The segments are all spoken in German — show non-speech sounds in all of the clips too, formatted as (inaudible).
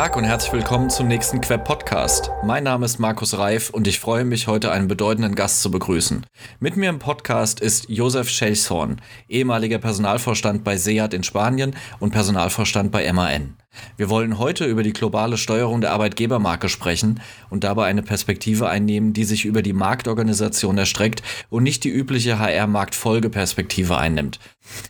Tag und herzlich willkommen zum nächsten Queb Podcast. Mein Name ist Markus Reif und ich freue mich, heute einen bedeutenden Gast zu begrüßen. Mit mir im Podcast ist Josef Schelshorn, ehemaliger Personalvorstand bei SEAT in Spanien und Personalvorstand bei MAN. Wir wollen heute über die globale Steuerung der Arbeitgebermarke sprechen und dabei eine Perspektive einnehmen, die sich über die Marktorganisation erstreckt und nicht die übliche HR-Marktfolgeperspektive einnimmt.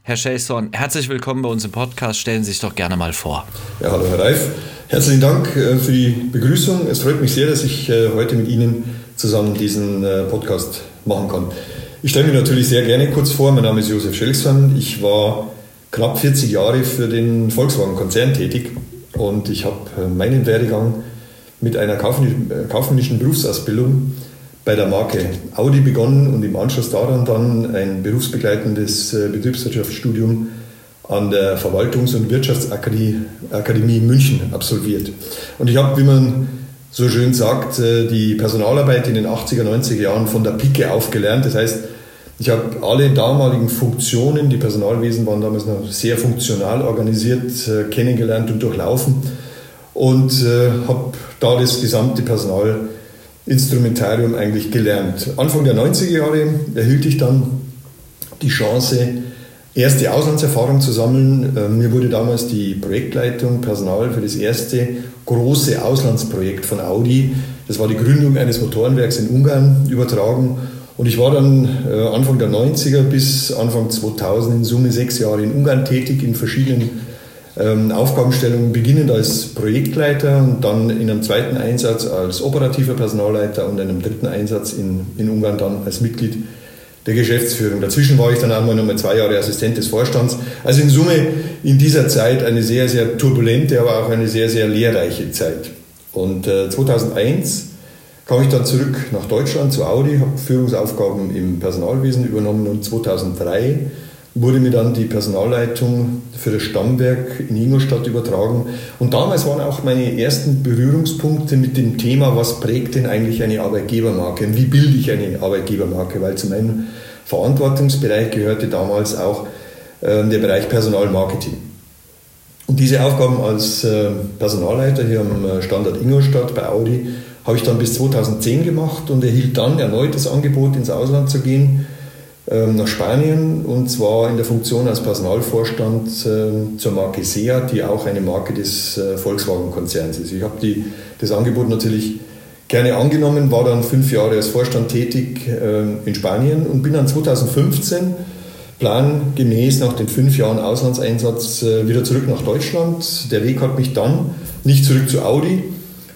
Herr Schelson, herzlich willkommen bei uns im Podcast. Stellen Sie sich doch gerne mal vor. Ja, hallo Herr Reif. Herzlichen Dank äh, für die Begrüßung. Es freut mich sehr, dass ich äh, heute mit Ihnen zusammen diesen äh, Podcast machen kann. Ich stelle mich natürlich sehr gerne kurz vor. Mein Name ist Josef Schelson. Ich war knapp 40 Jahre für den Volkswagen-Konzern tätig und ich habe meinen Werdegang mit einer kaufmännischen Berufsausbildung bei der Marke Audi begonnen und im Anschluss daran dann ein berufsbegleitendes äh, Betriebswirtschaftsstudium an der Verwaltungs- und Wirtschaftsakademie München absolviert. Und ich habe, wie man so schön sagt, äh, die Personalarbeit in den 80er, 90er Jahren von der Pike aufgelernt. Das heißt, ich habe alle damaligen Funktionen, die Personalwesen waren damals noch sehr funktional organisiert, äh, kennengelernt und durchlaufen und habe da das gesamte Personal Instrumentarium eigentlich gelernt. Anfang der 90er Jahre erhielt ich dann die Chance, erste Auslandserfahrung zu sammeln. Ähm, mir wurde damals die Projektleitung Personal für das erste große Auslandsprojekt von Audi, das war die Gründung eines Motorenwerks in Ungarn, übertragen. Und ich war dann äh, Anfang der 90er bis Anfang 2000 in Summe sechs Jahre in Ungarn tätig, in verschiedenen ähm, Aufgabenstellungen beginnend als Projektleiter und dann in einem zweiten Einsatz als operativer Personalleiter und in einem dritten Einsatz in, in Ungarn dann als Mitglied der Geschäftsführung. Dazwischen war ich dann einmal nochmal zwei Jahre Assistent des Vorstands. Also in Summe in dieser Zeit eine sehr, sehr turbulente, aber auch eine sehr, sehr lehrreiche Zeit. Und äh, 2001 kam ich dann zurück nach Deutschland zu Audi, habe Führungsaufgaben im Personalwesen übernommen und 2003 wurde mir dann die Personalleitung für das Stammwerk in Ingolstadt übertragen. Und damals waren auch meine ersten Berührungspunkte mit dem Thema, was prägt denn eigentlich eine Arbeitgebermarke und wie bilde ich eine Arbeitgebermarke, weil zu meinem Verantwortungsbereich gehörte damals auch äh, der Bereich Personalmarketing. Und diese Aufgaben als äh, Personalleiter hier am äh, Standort Ingolstadt bei Audi habe ich dann bis 2010 gemacht und erhielt dann erneut das Angebot, ins Ausland zu gehen ähm, nach Spanien und zwar in der Funktion als Personalvorstand ähm, zur Marke Seat, die auch eine Marke des äh, Volkswagen-Konzerns ist. Ich habe das Angebot natürlich gerne angenommen, war dann fünf Jahre als Vorstand tätig ähm, in Spanien und bin dann 2015 plangemäß nach den fünf Jahren Auslandseinsatz äh, wieder zurück nach Deutschland. Der Weg hat mich dann nicht zurück zu Audi,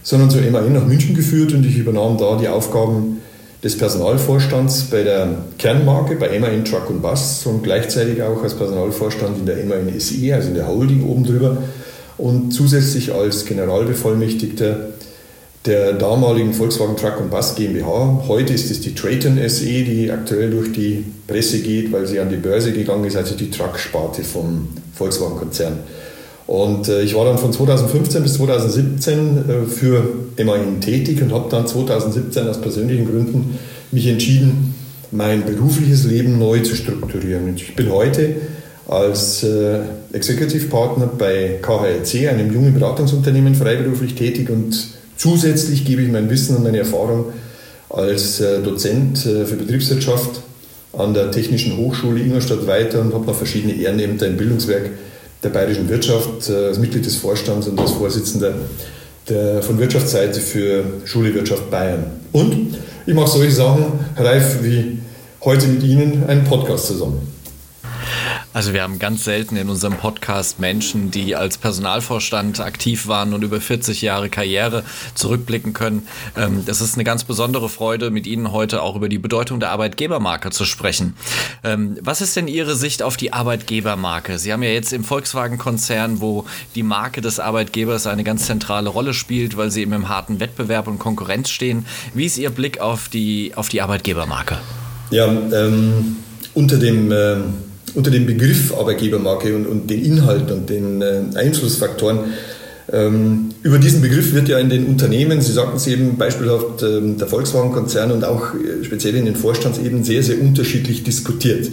sondern zu MAN nach München geführt und ich übernahm da die Aufgaben des Personalvorstands bei der Kernmarke, bei MAN Truck und Bus und gleichzeitig auch als Personalvorstand in der MAN SE, also in der Holding oben drüber und zusätzlich als Generalbevollmächtigter der damaligen Volkswagen Truck und Bus GmbH. Heute ist es die Trayton SE, die aktuell durch die Presse geht, weil sie an die Börse gegangen ist, also die Truck-Sparte vom Volkswagen-Konzern. Und äh, ich war dann von 2015 bis 2017 äh, für MAN tätig und habe dann 2017 aus persönlichen Gründen mich entschieden, mein berufliches Leben neu zu strukturieren. Und ich bin heute als äh, Executive Partner bei KHLC, einem jungen Beratungsunternehmen, freiberuflich tätig und zusätzlich gebe ich mein Wissen und meine Erfahrung als äh, Dozent äh, für Betriebswirtschaft an der Technischen Hochschule Ingolstadt weiter und habe noch verschiedene Ehrenämter im Bildungswerk der bayerischen Wirtschaft, äh, als Mitglied des Vorstands und als Vorsitzender der, von Wirtschaftsseite für Schule Wirtschaft Bayern. Und ich mache solche Sachen reif wie heute mit Ihnen einen Podcast zusammen. Also wir haben ganz selten in unserem Podcast Menschen, die als Personalvorstand aktiv waren und über 40 Jahre Karriere zurückblicken können. Ähm, das ist eine ganz besondere Freude, mit Ihnen heute auch über die Bedeutung der Arbeitgebermarke zu sprechen. Ähm, was ist denn Ihre Sicht auf die Arbeitgebermarke? Sie haben ja jetzt im Volkswagen-Konzern, wo die Marke des Arbeitgebers eine ganz zentrale Rolle spielt, weil Sie eben im harten Wettbewerb und Konkurrenz stehen. Wie ist Ihr Blick auf die, auf die Arbeitgebermarke? Ja, ähm, unter dem ähm unter dem Begriff Arbeitgebermarke und, und den Inhalt und den äh, Einflussfaktoren. Ähm, über diesen Begriff wird ja in den Unternehmen, Sie sagten es eben beispielhaft, ähm, der Volkswagen-Konzern und auch äh, speziell in den Vorstandsebenen sehr, sehr unterschiedlich diskutiert.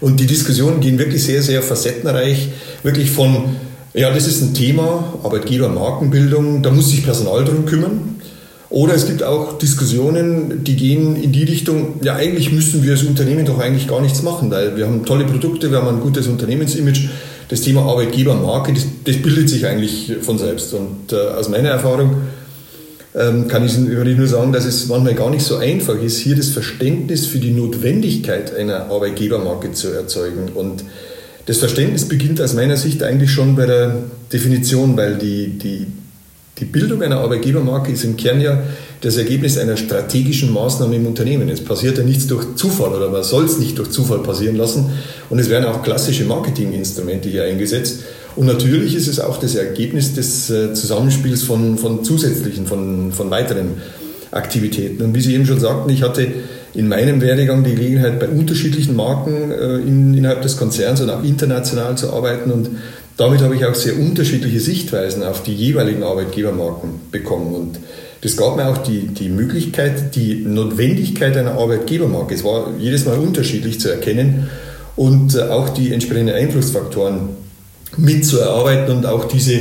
Und die Diskussionen gehen wirklich sehr, sehr facettenreich, wirklich von Ja, das ist ein Thema, Arbeitgebermarkenbildung, da muss sich Personal drum kümmern. Oder es gibt auch Diskussionen, die gehen in die Richtung, ja eigentlich müssen wir als Unternehmen doch eigentlich gar nichts machen, weil wir haben tolle Produkte, wir haben ein gutes Unternehmensimage. Das Thema Arbeitgebermarke, das, das bildet sich eigentlich von selbst. Und äh, aus meiner Erfahrung ähm, kann ich nur sagen, dass es manchmal gar nicht so einfach ist, hier das Verständnis für die Notwendigkeit einer Arbeitgebermarke zu erzeugen. Und das Verständnis beginnt aus meiner Sicht eigentlich schon bei der Definition, weil die, die, die Bildung einer Arbeitgebermarke ist im Kern ja das Ergebnis einer strategischen Maßnahme im Unternehmen. Es passiert ja nichts durch Zufall oder man soll es nicht durch Zufall passieren lassen. Und es werden auch klassische Marketinginstrumente hier eingesetzt. Und natürlich ist es auch das Ergebnis des äh, Zusammenspiels von, von zusätzlichen, von, von weiteren Aktivitäten. Und wie Sie eben schon sagten, ich hatte in meinem Werdegang die Gelegenheit, bei unterschiedlichen Marken äh, in, innerhalb des Konzerns und auch international zu arbeiten. Und damit habe ich auch sehr unterschiedliche Sichtweisen auf die jeweiligen Arbeitgebermarken bekommen. Und das gab mir auch die, die Möglichkeit, die Notwendigkeit einer Arbeitgebermarke, es war jedes Mal unterschiedlich zu erkennen und äh, auch die entsprechenden Einflussfaktoren mitzuerarbeiten und auch diese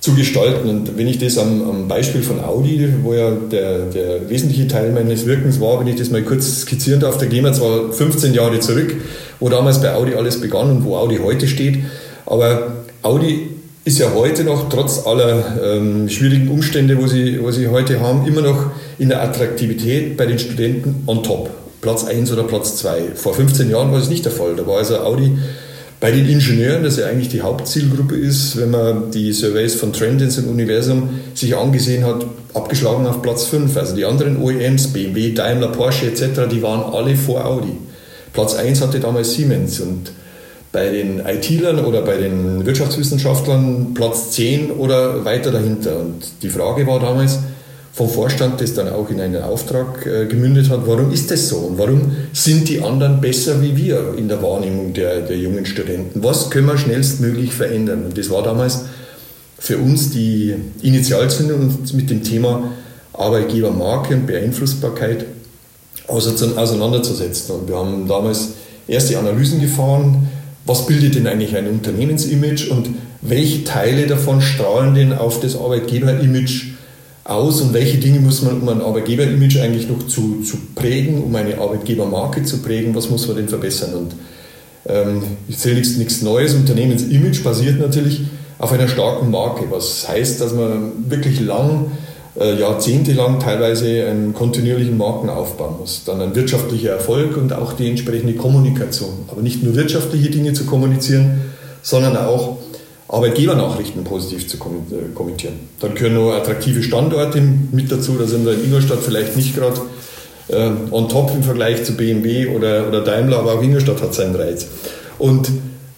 zu gestalten. Und wenn ich das am, am Beispiel von Audi, wo ja der, der, wesentliche Teil meines Wirkens war, wenn ich das mal kurz skizzieren darf, da gehen wir zwar 15 Jahre zurück, wo damals bei Audi alles begann und wo Audi heute steht, aber Audi ist ja heute noch, trotz aller ähm, schwierigen Umstände, wo sie, wo sie heute haben, immer noch in der Attraktivität bei den Studenten on top. Platz 1 oder Platz 2. Vor 15 Jahren war das nicht der Fall. Da war also Audi bei den Ingenieuren, das ja eigentlich die Hauptzielgruppe ist, wenn man die Surveys von Trendins im Universum sich angesehen hat, abgeschlagen auf Platz 5. Also die anderen OEMs, BMW, Daimler, Porsche etc., die waren alle vor Audi. Platz 1 hatte damals Siemens und bei den IT-Lern oder bei den Wirtschaftswissenschaftlern Platz 10 oder weiter dahinter. Und die Frage war damals, vom Vorstand, das dann auch in einen Auftrag äh, gemündet hat, warum ist das so und warum sind die anderen besser wie wir in der Wahrnehmung der, der jungen Studenten? Was können wir schnellstmöglich verändern? Und das war damals für uns die Initialzündung, uns mit dem Thema Arbeitgebermarke und Beeinflussbarkeit auseinanderzusetzen. Und wir haben damals erste Analysen gefahren, was bildet denn eigentlich ein Unternehmensimage und welche Teile davon strahlen denn auf das Arbeitgeberimage aus und welche Dinge muss man, um ein Arbeitgeberimage eigentlich noch zu, zu prägen, um eine Arbeitgebermarke zu prägen, was muss man denn verbessern? Und ähm, ich sehe nichts, nichts Neues. Unternehmensimage basiert natürlich auf einer starken Marke, was heißt, dass man wirklich lang, äh, jahrzehntelang teilweise einen kontinuierlichen Marken aufbauen muss. Dann ein wirtschaftlicher Erfolg und auch die entsprechende Kommunikation. Aber nicht nur wirtschaftliche Dinge zu kommunizieren, sondern auch Arbeitgebernachrichten positiv zu äh, kommentieren. Dann gehören noch attraktive Standorte mit dazu. Da sind wir in Ingolstadt vielleicht nicht gerade äh, on top im Vergleich zu BMW oder, oder Daimler, aber auch Ingolstadt hat seinen Reiz. Und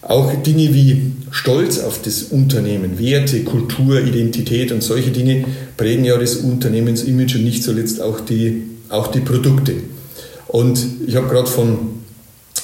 auch Dinge wie Stolz auf das Unternehmen, Werte, Kultur, Identität und solche Dinge prägen ja das Unternehmensimage und nicht zuletzt auch die, auch die Produkte. Und ich habe gerade von,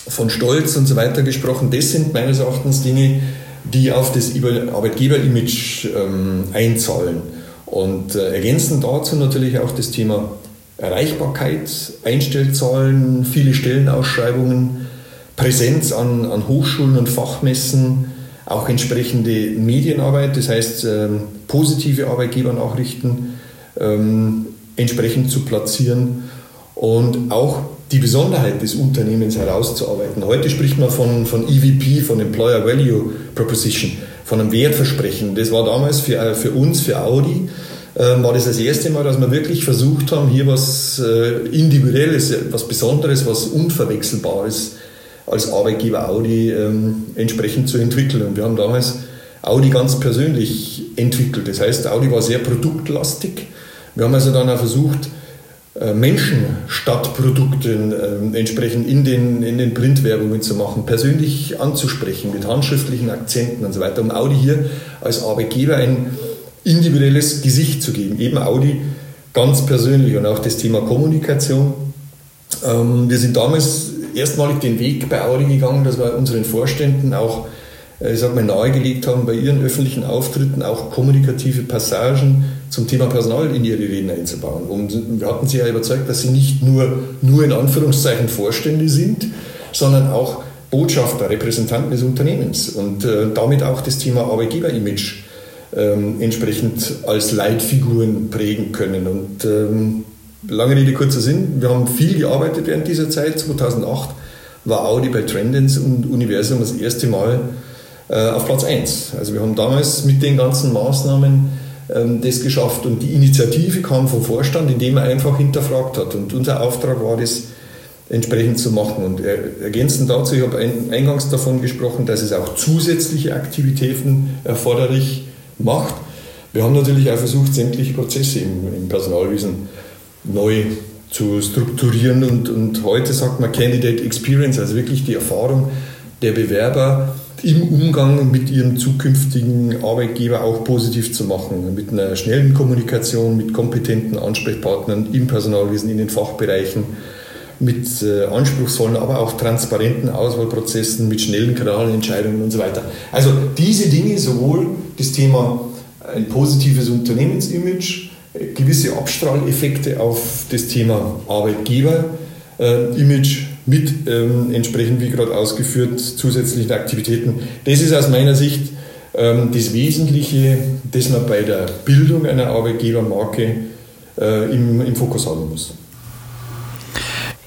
von Stolz und so weiter gesprochen. Das sind meines Erachtens Dinge, die auf das Arbeitgeberimage ähm, einzahlen. Und äh, ergänzend dazu natürlich auch das Thema Erreichbarkeit, Einstellzahlen, viele Stellenausschreibungen, Präsenz an, an Hochschulen und Fachmessen, auch entsprechende Medienarbeit, das heißt ähm, positive Arbeitgebernachrichten ähm, entsprechend zu platzieren und auch die Besonderheit des Unternehmens herauszuarbeiten. Heute spricht man von, von EVP, von Employer Value Proposition, von einem Wertversprechen. Das war damals für, äh, für uns, für Audi, äh, war das das erste Mal, dass wir wirklich versucht haben, hier was äh, Individuelles, was Besonderes, was Unverwechselbares als Arbeitgeber Audi ähm, entsprechend zu entwickeln. Und wir haben damals Audi ganz persönlich entwickelt. Das heißt, Audi war sehr produktlastig. Wir haben also dann auch versucht, äh, Menschen statt Produkten äh, entsprechend in den, in den Printwerbungen zu machen, persönlich anzusprechen mit handschriftlichen Akzenten und so weiter, um Audi hier als Arbeitgeber ein individuelles Gesicht zu geben. Eben Audi ganz persönlich und auch das Thema Kommunikation. Ähm, wir sind damals erstmalig den Weg bei Audi gegangen, dass wir unseren Vorständen auch äh, ich sag mal, nahegelegt haben, bei ihren öffentlichen Auftritten auch kommunikative Passagen zum Thema Personal in ihre Reden einzubauen. Und wir hatten sie ja überzeugt, dass sie nicht nur, nur in Anführungszeichen Vorstände sind, sondern auch Botschafter, Repräsentanten des Unternehmens und äh, damit auch das Thema Arbeitgeberimage ähm, entsprechend als Leitfiguren prägen können. Und ähm, lange Rede, kurzer Sinn, wir haben viel gearbeitet während dieser Zeit. 2008 war Audi bei Trendens und Universum das erste Mal äh, auf Platz 1. Also wir haben damals mit den ganzen Maßnahmen ähm, das geschafft und die Initiative kam vom Vorstand, indem er einfach hinterfragt hat. Und unser Auftrag war das, entsprechend zu machen. Und ergänzend dazu, ich habe eingangs davon gesprochen, dass es auch zusätzliche Aktivitäten erforderlich macht. Wir haben natürlich auch versucht, sämtliche Prozesse im, im Personalwesen neu zu strukturieren und, und heute sagt man Candidate Experience, also wirklich die Erfahrung der Bewerber im Umgang mit ihrem zukünftigen Arbeitgeber auch positiv zu machen, mit einer schnellen Kommunikation, mit kompetenten Ansprechpartnern im Personalwesen, in den Fachbereichen mit äh, anspruchsvollen, aber auch transparenten Auswahlprozessen, mit schnellen Kanalentscheidungen und so weiter. Also diese Dinge, sowohl das Thema ein positives Unternehmensimage, gewisse Abstrahleffekte auf das Thema Arbeitgeber-Image mit ähm, entsprechend, wie gerade ausgeführt, zusätzlichen Aktivitäten. Das ist aus meiner Sicht ähm, das Wesentliche, das man bei der Bildung einer Arbeitgebermarke äh, im, im Fokus haben muss.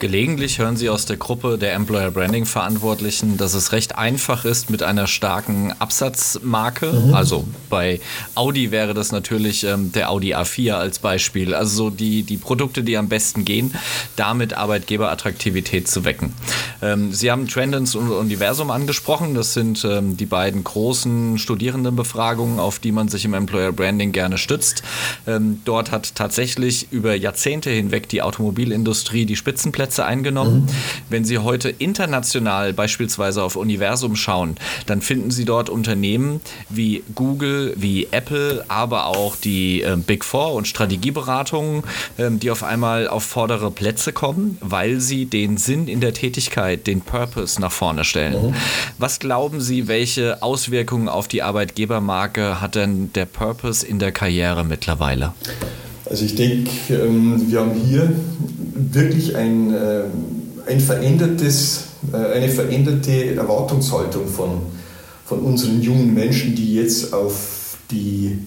Gelegentlich hören Sie aus der Gruppe der Employer Branding Verantwortlichen, dass es recht einfach ist mit einer starken Absatzmarke. Mhm. Also bei Audi wäre das natürlich ähm, der Audi A4 als Beispiel. Also so die, die Produkte, die am besten gehen, damit Arbeitgeberattraktivität zu wecken. Ähm, Sie haben Trendens und Universum angesprochen. Das sind ähm, die beiden großen Studierendenbefragungen, auf die man sich im Employer Branding gerne stützt. Ähm, dort hat tatsächlich über Jahrzehnte hinweg die Automobilindustrie die Spitzenplätze Plätze eingenommen. Mhm. Wenn Sie heute international beispielsweise auf Universum schauen, dann finden Sie dort Unternehmen wie Google, wie Apple, aber auch die äh, Big Four und Strategieberatungen, äh, die auf einmal auf vordere Plätze kommen, weil sie den Sinn in der Tätigkeit, den Purpose nach vorne stellen. Mhm. Was glauben Sie, welche Auswirkungen auf die Arbeitgebermarke hat denn der Purpose in der Karriere mittlerweile? Also ich denke, ähm, wir haben hier wirklich ein, äh, ein verändertes, äh, eine veränderte Erwartungshaltung von, von unseren jungen Menschen, die jetzt auf, die,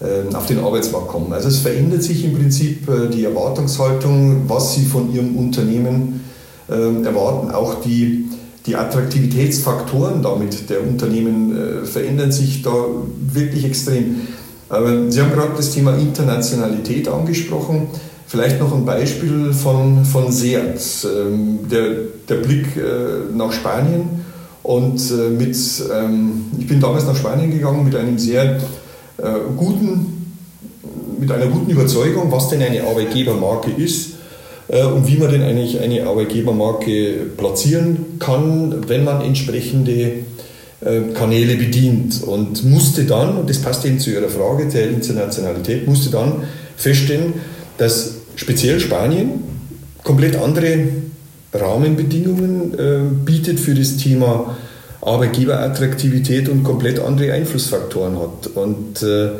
ähm, auf den Arbeitsmarkt kommen. Also es verändert sich im Prinzip äh, die Erwartungshaltung, was sie von ihrem Unternehmen ähm, erwarten. Auch die, die Attraktivitätsfaktoren damit der Unternehmen verändern sich da wirklich extrem. Sie haben gerade das Thema Internationalität angesprochen. Vielleicht noch ein Beispiel von, von Seat. Ähm, der, der Blick äh, nach Spanien und äh, mit, ähm, ich bin damals nach Spanien gegangen mit einem sehr äh, guten, mit einer guten Überzeugung, was denn eine Arbeitgebermarke ist und wie man denn eigentlich eine Arbeitgebermarke platzieren kann, wenn man entsprechende Kanäle bedient und musste dann, und das passt eben zu Ihrer Frage der Internationalität, musste dann feststellen, dass speziell Spanien komplett andere Rahmenbedingungen äh, bietet für das Thema Arbeitgeberattraktivität und komplett andere Einflussfaktoren hat. Und äh,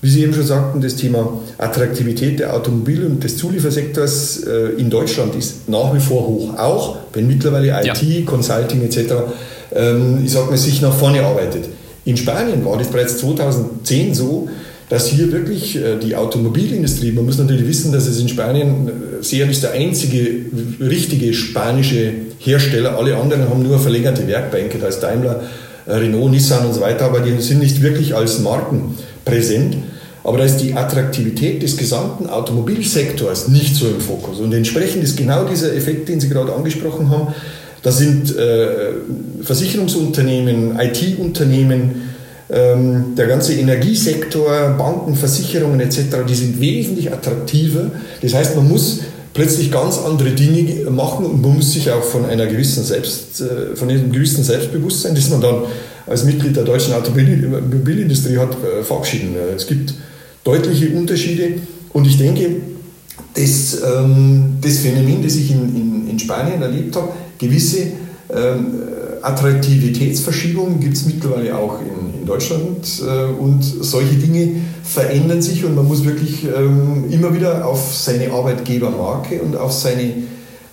wie Sie eben schon sagten, das Thema Attraktivität der Automobil- und des Zuliefersektors äh, in Deutschland ist nach wie vor hoch, auch wenn mittlerweile IT, ja. Consulting etc. Ähm, ich sag mal, sich nach vorne arbeitet. In Spanien war das bereits 2010 so, dass hier wirklich äh, die Automobilindustrie, man muss natürlich wissen, dass es in Spanien, äh, Seat ist der einzige richtige spanische Hersteller, alle anderen haben nur verlängerte Werkbänke, da ist Daimler, äh, Renault, Nissan und so weiter, aber die sind nicht wirklich als Marken präsent. Aber da ist die Attraktivität des gesamten Automobilsektors nicht so im Fokus. Und entsprechend ist genau dieser Effekt, den Sie gerade angesprochen haben, da sind äh, Versicherungsunternehmen, IT-Unternehmen, ähm, der ganze Energiesektor, Banken, Versicherungen etc., die sind wesentlich attraktiver. Das heißt, man muss plötzlich ganz andere Dinge machen und man muss sich auch von einer gewissen Selbst, äh, von einem gewissen Selbstbewusstsein, das man dann als Mitglied der deutschen Automobilindustrie hat, äh, verabschieden. Äh, es gibt deutliche Unterschiede und ich denke, das, ähm, das Phänomen, das ich in, in, in Spanien erlebt habe, gewisse ähm, Attraktivitätsverschiebungen gibt es mittlerweile auch in, in Deutschland äh, und solche Dinge verändern sich und man muss wirklich ähm, immer wieder auf seine Arbeitgebermarke und auf seine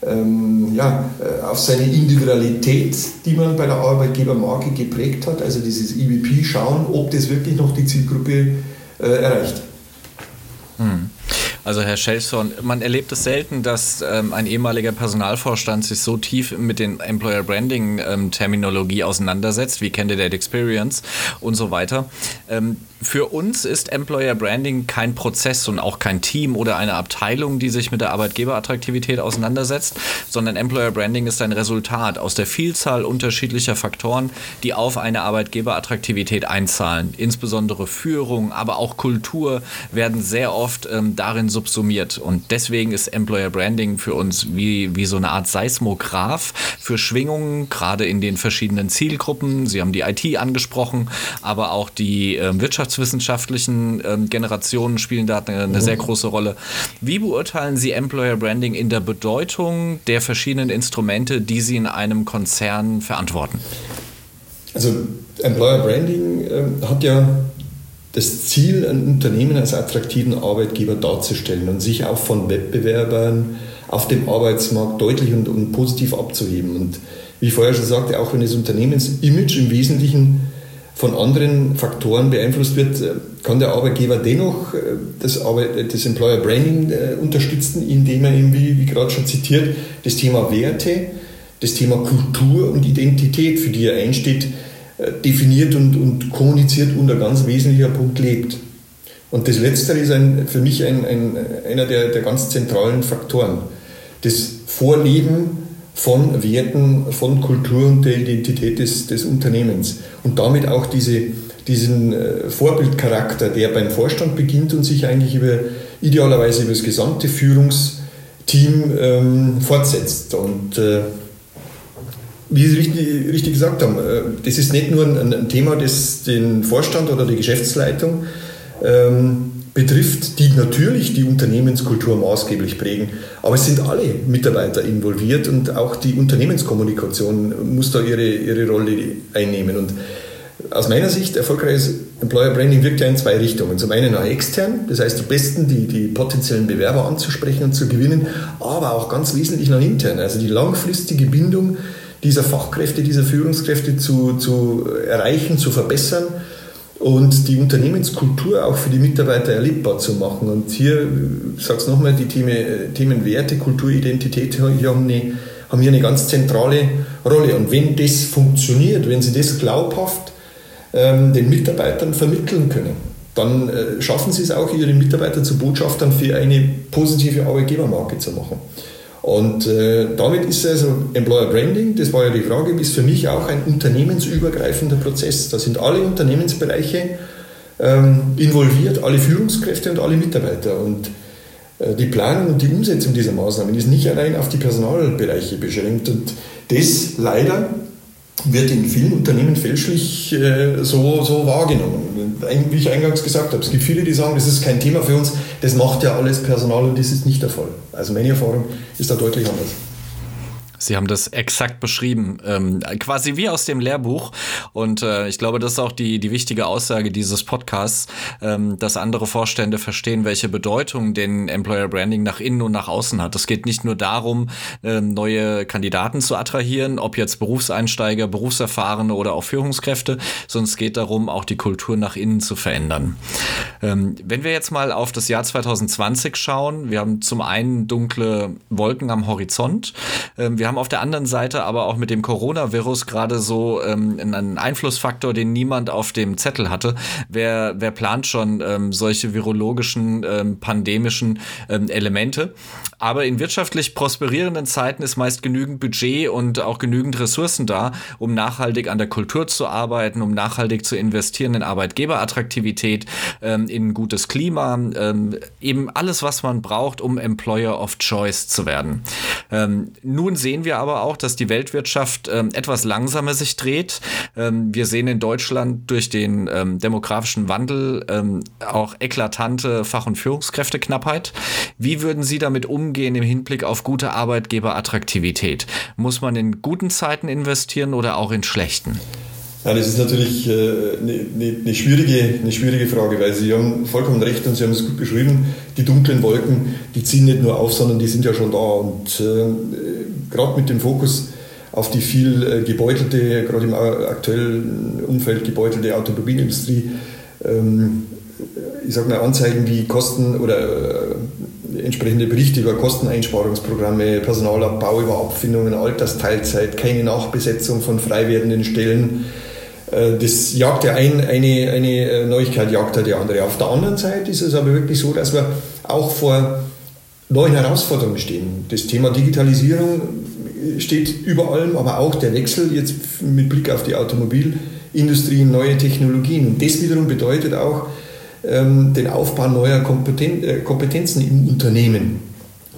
ähm, ja, äh, auf seine Individualität, die man bei der Arbeitgebermarke geprägt hat, also dieses EVP schauen, ob das wirklich noch die Zielgruppe äh, erreicht. Hm. Also Herr Schelson, man erlebt es selten, dass ähm, ein ehemaliger Personalvorstand sich so tief mit den Employer Branding ähm, Terminologie auseinandersetzt, wie Candidate Experience und so weiter. Ähm, für uns ist Employer Branding kein Prozess und auch kein Team oder eine Abteilung, die sich mit der Arbeitgeberattraktivität auseinandersetzt, sondern Employer Branding ist ein Resultat aus der Vielzahl unterschiedlicher Faktoren, die auf eine Arbeitgeberattraktivität einzahlen. Insbesondere Führung, aber auch Kultur werden sehr oft ähm, darin subsumiert. Und deswegen ist Employer Branding für uns wie, wie so eine Art Seismograph für Schwingungen, gerade in den verschiedenen Zielgruppen. Sie haben die IT angesprochen, aber auch die äh, wirtschaftswissenschaftlichen äh, Generationen spielen da eine, eine sehr große Rolle. Wie beurteilen Sie Employer Branding in der Bedeutung der verschiedenen Instrumente, die Sie in einem Konzern verantworten? Also Employer Branding äh, hat ja das Ziel, ein Unternehmen als attraktiven Arbeitgeber darzustellen und sich auch von Wettbewerbern auf dem Arbeitsmarkt deutlich und, und positiv abzuheben. Und wie ich vorher schon sagte, auch wenn das Unternehmensimage im Wesentlichen von anderen Faktoren beeinflusst wird, äh, kann der Arbeitgeber dennoch äh, das, Arbeit, das Employer Branding äh, unterstützen, indem er eben, wie, wie gerade schon zitiert, das Thema Werte, das Thema Kultur und Identität, für die er einsteht, äh, definiert und, und kommuniziert und ein ganz wesentlicher Punkt lebt. Und das Letztere ist ein, für mich ein, ein, einer der, der ganz zentralen Faktoren. Das Vorleben von Werten, von Kultur und der Identität des, des Unternehmens. Und damit auch diese, diesen äh, Vorbildcharakter, der beim Vorstand beginnt und sich eigentlich über, idealerweise über das gesamte Führungsteam ähm, fortsetzt. Und äh, wie Sie richtig, richtig gesagt haben, äh, das ist nicht nur ein, ein, Thema, das den Vorstand oder die Geschäftsleitung ähm, betrifft, die natürlich die Unternehmenskultur maßgeblich prägen. Aber es sind alle Mitarbeiter involviert und auch die Unternehmenskommunikation muss da ihre, ihre Rolle einnehmen. Und aus meiner Sicht, erfolgreiches Employer Branding wirkt ja in zwei Richtungen. Zum einen nach extern, das heißt, am besten die, die potenziellen Bewerber anzusprechen und zu gewinnen, aber auch ganz wesentlich nach intern, also die langfristige Bindung dieser Fachkräfte, dieser Führungskräfte zu, zu erreichen, zu verbessern und die Unternehmenskultur auch für die Mitarbeiter erlebbar zu machen. Und hier, ich sage es nochmal, die Themen, Themen Werte, Kultur, Identität hier haben, eine, haben hier eine ganz zentrale Rolle. Und wenn das funktioniert, wenn Sie das glaubhaft ähm, den Mitarbeitern vermitteln können, dann äh, schaffen Sie es auch, Ihre Mitarbeiter zu Botschaftern für eine positive Arbeitgebermarke zu machen. Und äh, damit ist also Employer Branding, das war ja die Frage, ist für mich auch ein unternehmensübergreifender Prozess. Da sind alle Unternehmensbereiche ähm, involviert, alle Führungskräfte und alle Mitarbeiter. Und äh, die Planung und die Umsetzung dieser Maßnahmen ist nicht allein auf die Personalbereiche beschränkt. Und das leider wird in vielen Unternehmen fälschlich äh, so, so wahrgenommen. Wie ich eingangs gesagt habe, es gibt viele, die sagen, das ist kein Thema für uns, das macht ja alles Personal und das ist nicht der Fall. Also meine Erfahrung ist da deutlich anders. Sie haben das exakt beschrieben, ähm, quasi wie aus dem Lehrbuch. Und äh, ich glaube, das ist auch die, die wichtige Aussage dieses Podcasts, ähm, dass andere Vorstände verstehen, welche Bedeutung den Employer Branding nach innen und nach außen hat. Es geht nicht nur darum, ähm, neue Kandidaten zu attrahieren, ob jetzt Berufseinsteiger, Berufserfahrene oder auch Führungskräfte, sondern es geht darum, auch die Kultur nach innen zu verändern. Ähm, wenn wir jetzt mal auf das Jahr 2020 schauen, wir haben zum einen dunkle Wolken am Horizont. Ähm, wir haben haben auf der anderen Seite aber auch mit dem Coronavirus gerade so ähm, einen Einflussfaktor, den niemand auf dem Zettel hatte. Wer, wer plant schon ähm, solche virologischen, ähm, pandemischen ähm, Elemente? Aber in wirtschaftlich prosperierenden Zeiten ist meist genügend Budget und auch genügend Ressourcen da, um nachhaltig an der Kultur zu arbeiten, um nachhaltig zu investieren in Arbeitgeberattraktivität, ähm, in gutes Klima, ähm, eben alles, was man braucht, um Employer of Choice zu werden. Nun sehen wir aber auch, dass die Weltwirtschaft ähm, etwas langsamer sich dreht. Ähm, wir sehen in Deutschland durch den ähm, demografischen Wandel ähm, auch eklatante Fach- und Führungskräfteknappheit. Wie würden Sie damit umgehen im Hinblick auf gute Arbeitgeberattraktivität? Muss man in guten Zeiten investieren oder auch in schlechten? Ja, das ist natürlich eine, eine, eine, schwierige, eine schwierige Frage, weil Sie haben vollkommen recht und Sie haben es gut beschrieben. Die dunklen Wolken, die ziehen nicht nur auf, sondern die sind ja schon da. Und äh, gerade mit dem Fokus auf die viel äh, gebeutelte, gerade im aktuellen Umfeld gebeutelte Automobilindustrie, ähm, ich sage mal Anzeigen wie Kosten oder äh, entsprechende Berichte über Kosteneinsparungsprogramme, Personalabbau über Abfindungen, Altersteilzeit, keine Nachbesetzung von frei werdenden Stellen. Äh, das jagt ja ein, eine, eine Neuigkeit, jagt ja die andere. Auf der anderen Seite ist es aber wirklich so, dass wir auch vor neuen Herausforderungen stehen. Das Thema Digitalisierung steht über allem, aber auch der Wechsel jetzt mit Blick auf die Automobilindustrie in neue Technologien. Und das wiederum bedeutet auch ähm, den Aufbau neuer Kompeten äh, Kompetenzen im Unternehmen.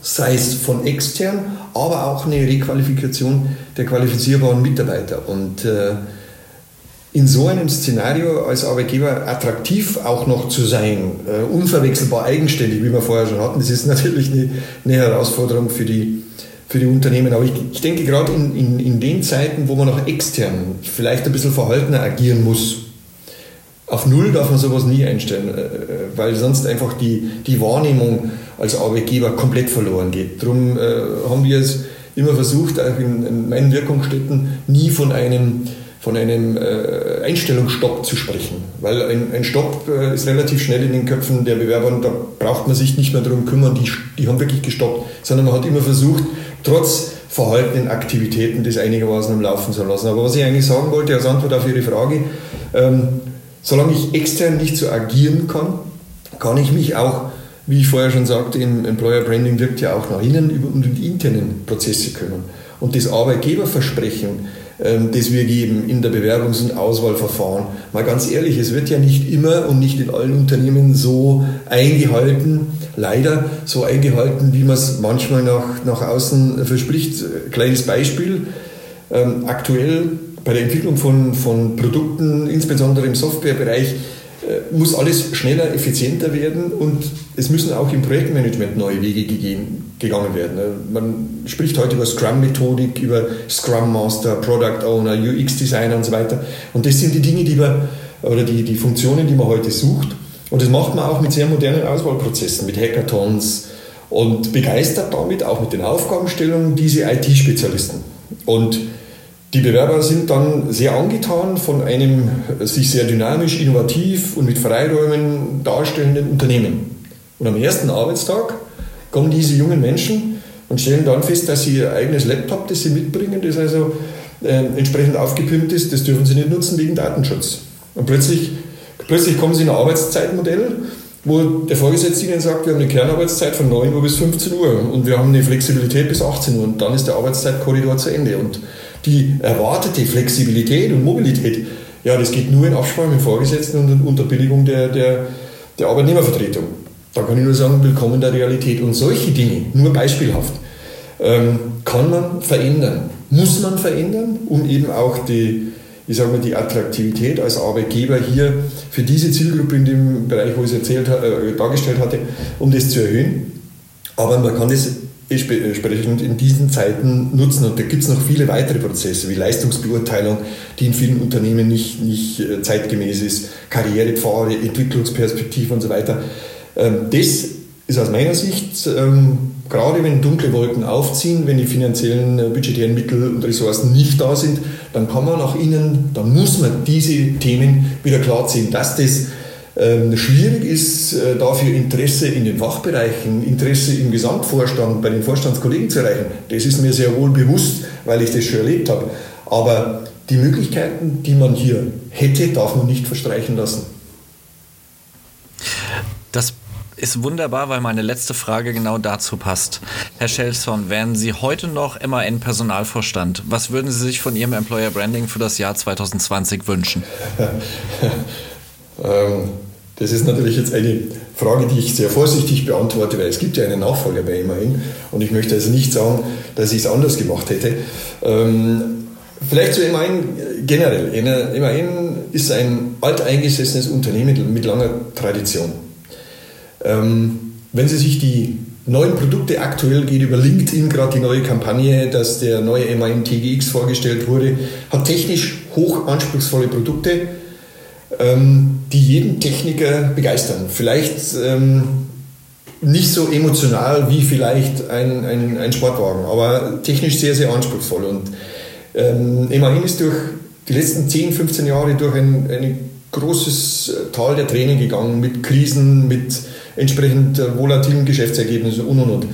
Sei es von extern, aber auch eine Requalifikation der qualifizierbaren Mitarbeiter. Und äh, in so einem Szenario als Arbeitgeber attraktiv auch noch zu sein, äh, unverwechselbar eigenständig, wie wir vorher schon hatten, das ist natürlich eine, eine Herausforderung für die, für die Unternehmen. Aber ich, ich denke gerade in, in, in den Zeiten, wo man auch extern vielleicht ein bisschen verhaltener agieren muss, auf Null darf man sowas nie einstellen, äh, weil sonst einfach die, die Wahrnehmung als Arbeitgeber komplett verloren geht. Darum äh, haben wir es immer versucht, auch in, in meinen Wirkungsstätten, nie von einem, von einem äh, Einstellungsstopp zu sprechen. Weil ein, ein Stopp äh, ist relativ schnell in den Köpfen der Bewerber und da braucht man sich nicht mehr darum kümmern, die, die haben wirklich gestoppt, sondern man hat immer versucht, trotz verhaltenen Aktivitäten das einigermaßen am Laufen zu lassen. Aber was ich eigentlich sagen wollte als Antwort auf Ihre Frage, ähm, solange ich extern nicht so agieren kann, kann ich mich auch, wie ich vorher schon sagte, im Employer Branding wirkt ja auch nach innen über um die internen Prozesse kümmern. Und das Arbeitgeberversprechen, das wir geben in der Bewerbungs- und Auswahlverfahren, mal ganz ehrlich, es wird ja nicht immer und nicht in allen Unternehmen so eingehalten, leider so eingehalten, wie man es manchmal nach, nach außen verspricht. Kleines Beispiel. Ähm, aktuell bei der Entwicklung von, von Produkten, insbesondere im Softwarebereich, muss alles schneller, effizienter werden und es müssen auch im Projektmanagement neue Wege gegeben, gegangen werden. Äh, man spricht heute über Scrum-Methodik, über Scrum Master, Product Owner, UX-Designer und so weiter. Und das sind die Dinge, die man, oder die, die Funktionen, die man heute sucht. Und das macht man auch mit sehr modernen Auswahlprozessen, mit Hackathons und begeistert damit auch mit den Aufgabenstellungen diese IT-Spezialisten. Und die Bewerber sind dann sehr angetan von einem sich sehr dynamisch, innovativ und mit Freiräumen darstellenden Unternehmen. Und am ersten Arbeitstag kommen diese jungen Menschen und stellen dann fest, dass sie ihr eigenes Laptop, das sie mitbringen, das also äh, entsprechend aufgepimpt ist, das dürfen sie nicht nutzen wegen Datenschutz. Und plötzlich Plötzlich kommen sie in ein Arbeitszeitmodell, wo der Vorgesetzte ihnen sagt, wir haben eine Kernarbeitszeit von 9 Uhr bis 15 Uhr und wir haben eine Flexibilität bis 18 Uhr und dann ist der Arbeitszeitkorridor zu Ende. Und die erwartete Flexibilität und Mobilität, ja, das geht nur in Absprache mit Vorgesetzten und unter Billigung der, der, der Arbeitnehmervertretung. Da kann ich nur sagen, willkommen der Realität. Und solche Dinge, nur beispielhaft, ähm, kann man verändern, muss man verändern, um eben auch die, ich sage mal, die Attraktivität als Arbeitgeber hier für diese Zielgruppe in dem Bereich, wo ich es erzählt, äh, dargestellt hatte, um das zu erhöhen. Aber man kann das entsprechend in diesen Zeiten nutzen. Und da gibt es noch viele weitere Prozesse, wie Leistungsbeurteilung, die in vielen Unternehmen nicht, nicht äh, zeitgemäß ist, Karrierepfade, Entwicklungsperspektive und so weiter. Ähm, das ist aus meiner Sicht, ähm, gerade wenn dunkle Wolken aufziehen, wenn die finanziellen, äh, budgetären Mittel und Ressourcen nicht da sind, dann kann man nach innen, dann muss man diese Themen wieder klarziehen, dass das schwierig ist, äh, dafür Interesse in den Fachbereichen, Interesse im Gesamtvorstand, bei den Vorstandskollegen zu erreichen. Das ist mir sehr wohl bewusst, weil ich das schon erlebt habe. Aber die Möglichkeiten, die man hier hätte, darf man nicht verstreichen lassen. Das ist wunderbar, weil meine letzte Frage genau dazu passt. Herr Schelson, wären Sie heute noch MAN-Personalvorstand, was würden Sie sich von Ihrem Employer Branding für das Jahr 2020 wünschen? (laughs) (laughs) ähm, das ist natürlich jetzt eine Frage, die ich sehr vorsichtig beantworte, weil es gibt ja einen Nachfolger bei MAN und ich möchte also nicht sagen, dass ich es anders gemacht hätte. Ähm, vielleicht zu MAN generell. MAN ist ein alteingesessenes Unternehmen mit langer Tradition. Ähm, wenn Sie sich die neuen Produkte aktuell geht über LinkedIn gerade die neue Kampagne, dass der neue MAN TGX vorgestellt wurde, hat technisch hoch anspruchsvolle Produkte, ähm, die jeden Techniker begeistern. Vielleicht ähm, nicht so emotional wie vielleicht ein, ein, ein, Sportwagen, aber technisch sehr, sehr anspruchsvoll. Und ähm, MAN ist durch die letzten 10, 15 Jahre durch ein, ein großes äh, Tal der Tränen gegangen, mit Krisen, mit entsprechend äh, volatilen Geschäftsergebnissen und und und.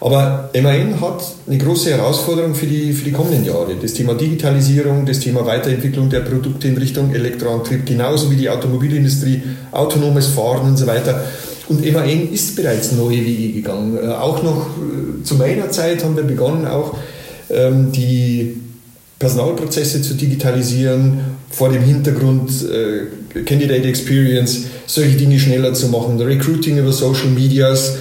Aber MAN hat eine große Herausforderung für die, für die kommenden Jahre. Das Thema Digitalisierung, das Thema Weiterentwicklung der Produkte in Richtung Elektroantrieb, genauso wie die Automobilindustrie, autonomes Fahren und so weiter. Und MAN ist bereits neue Wege gegangen. Äh, auch noch zu meiner Zeit haben wir begonnen, auch ähm, die Personalprozesse zu digitalisieren, vor dem Hintergrund äh, Candidate Experience, solche Dinge schneller zu machen, Recruiting über Social Medias,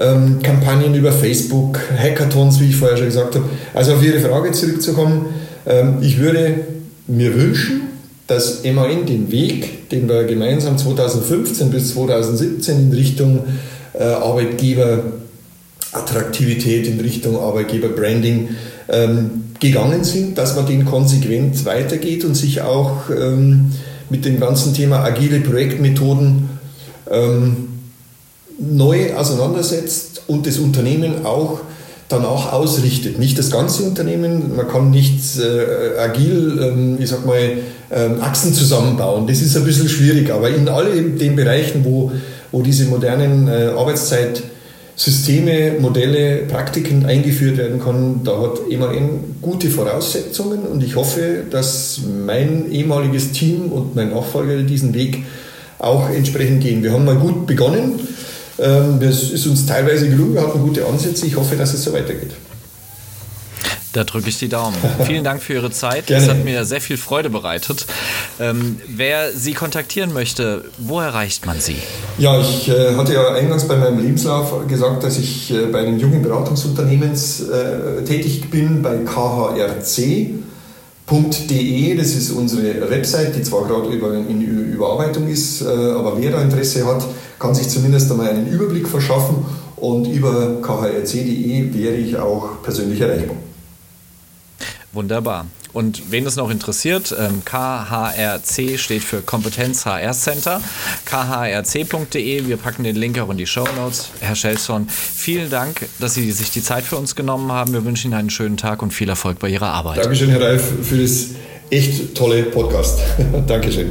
ähm, Kampagnen über Facebook, Hackathons, wie ich vorher schon gesagt habe. Also auf Ihre Frage zurückzukommen, ähm, ich würde mir wünschen, dass MAN den Weg, den wir gemeinsam 2015 bis 2017 in Richtung äh, Arbeitgeberattraktivität, in Richtung Arbeitgeberbranding ähm, gegangen sind, dass man den konsequent weitergeht und sich auch ähm, mit dem ganzen Thema agile Projektmethoden ähm, neu auseinandersetzt und das Unternehmen auch danach ausrichtet. Nicht das ganze Unternehmen, man kann nicht äh, agil, ähm, ich sag mal, ähm, Achsen zusammenbauen. Das ist ein bisschen schwierig, aber in all den Bereichen, wo, wo diese modernen äh, Arbeitszeit Systeme, Modelle, Praktiken eingeführt werden können. Da hat EMAN gute Voraussetzungen und ich hoffe, dass mein ehemaliges Team und mein Nachfolger diesen Weg auch entsprechend gehen. Wir haben mal gut begonnen. Ähm, das ist uns teilweise gelungen, wir hatten gute Ansätze. Ich hoffe, dass es so weitergeht. Da drücke ich die Daumen. (laughs) Vielen Dank für Ihre Zeit. Gerne. Das hat mir sehr viel Freude bereitet. Ähm, wer Sie kontaktieren möchte, wo erreicht man Sie? Ja, ich äh, hatte ja eingangs bei meinem Lebenslauf gesagt, dass ich äh, bei einem jungen Beratungsunternehmens äh, tätig bin, bei KHRC. .de, das ist unsere Website, die zwar gerade über, in Überarbeitung ist, äh, aber wer da Interesse hat, kann sich zumindest einmal einen Überblick verschaffen und über khrc.de wäre ich auch persönlich erreichbar. Wunderbar. Und wen es noch interessiert, ähm, KHRC steht für Kompetenz HR Center, khrc.de. Wir packen den Link auch in die Show Notes. Herr Schelson, vielen Dank, dass Sie sich die Zeit für uns genommen haben. Wir wünschen Ihnen einen schönen Tag und viel Erfolg bei Ihrer Arbeit. Dankeschön, Herr Reif, für das echt tolle Podcast. (laughs) Dankeschön.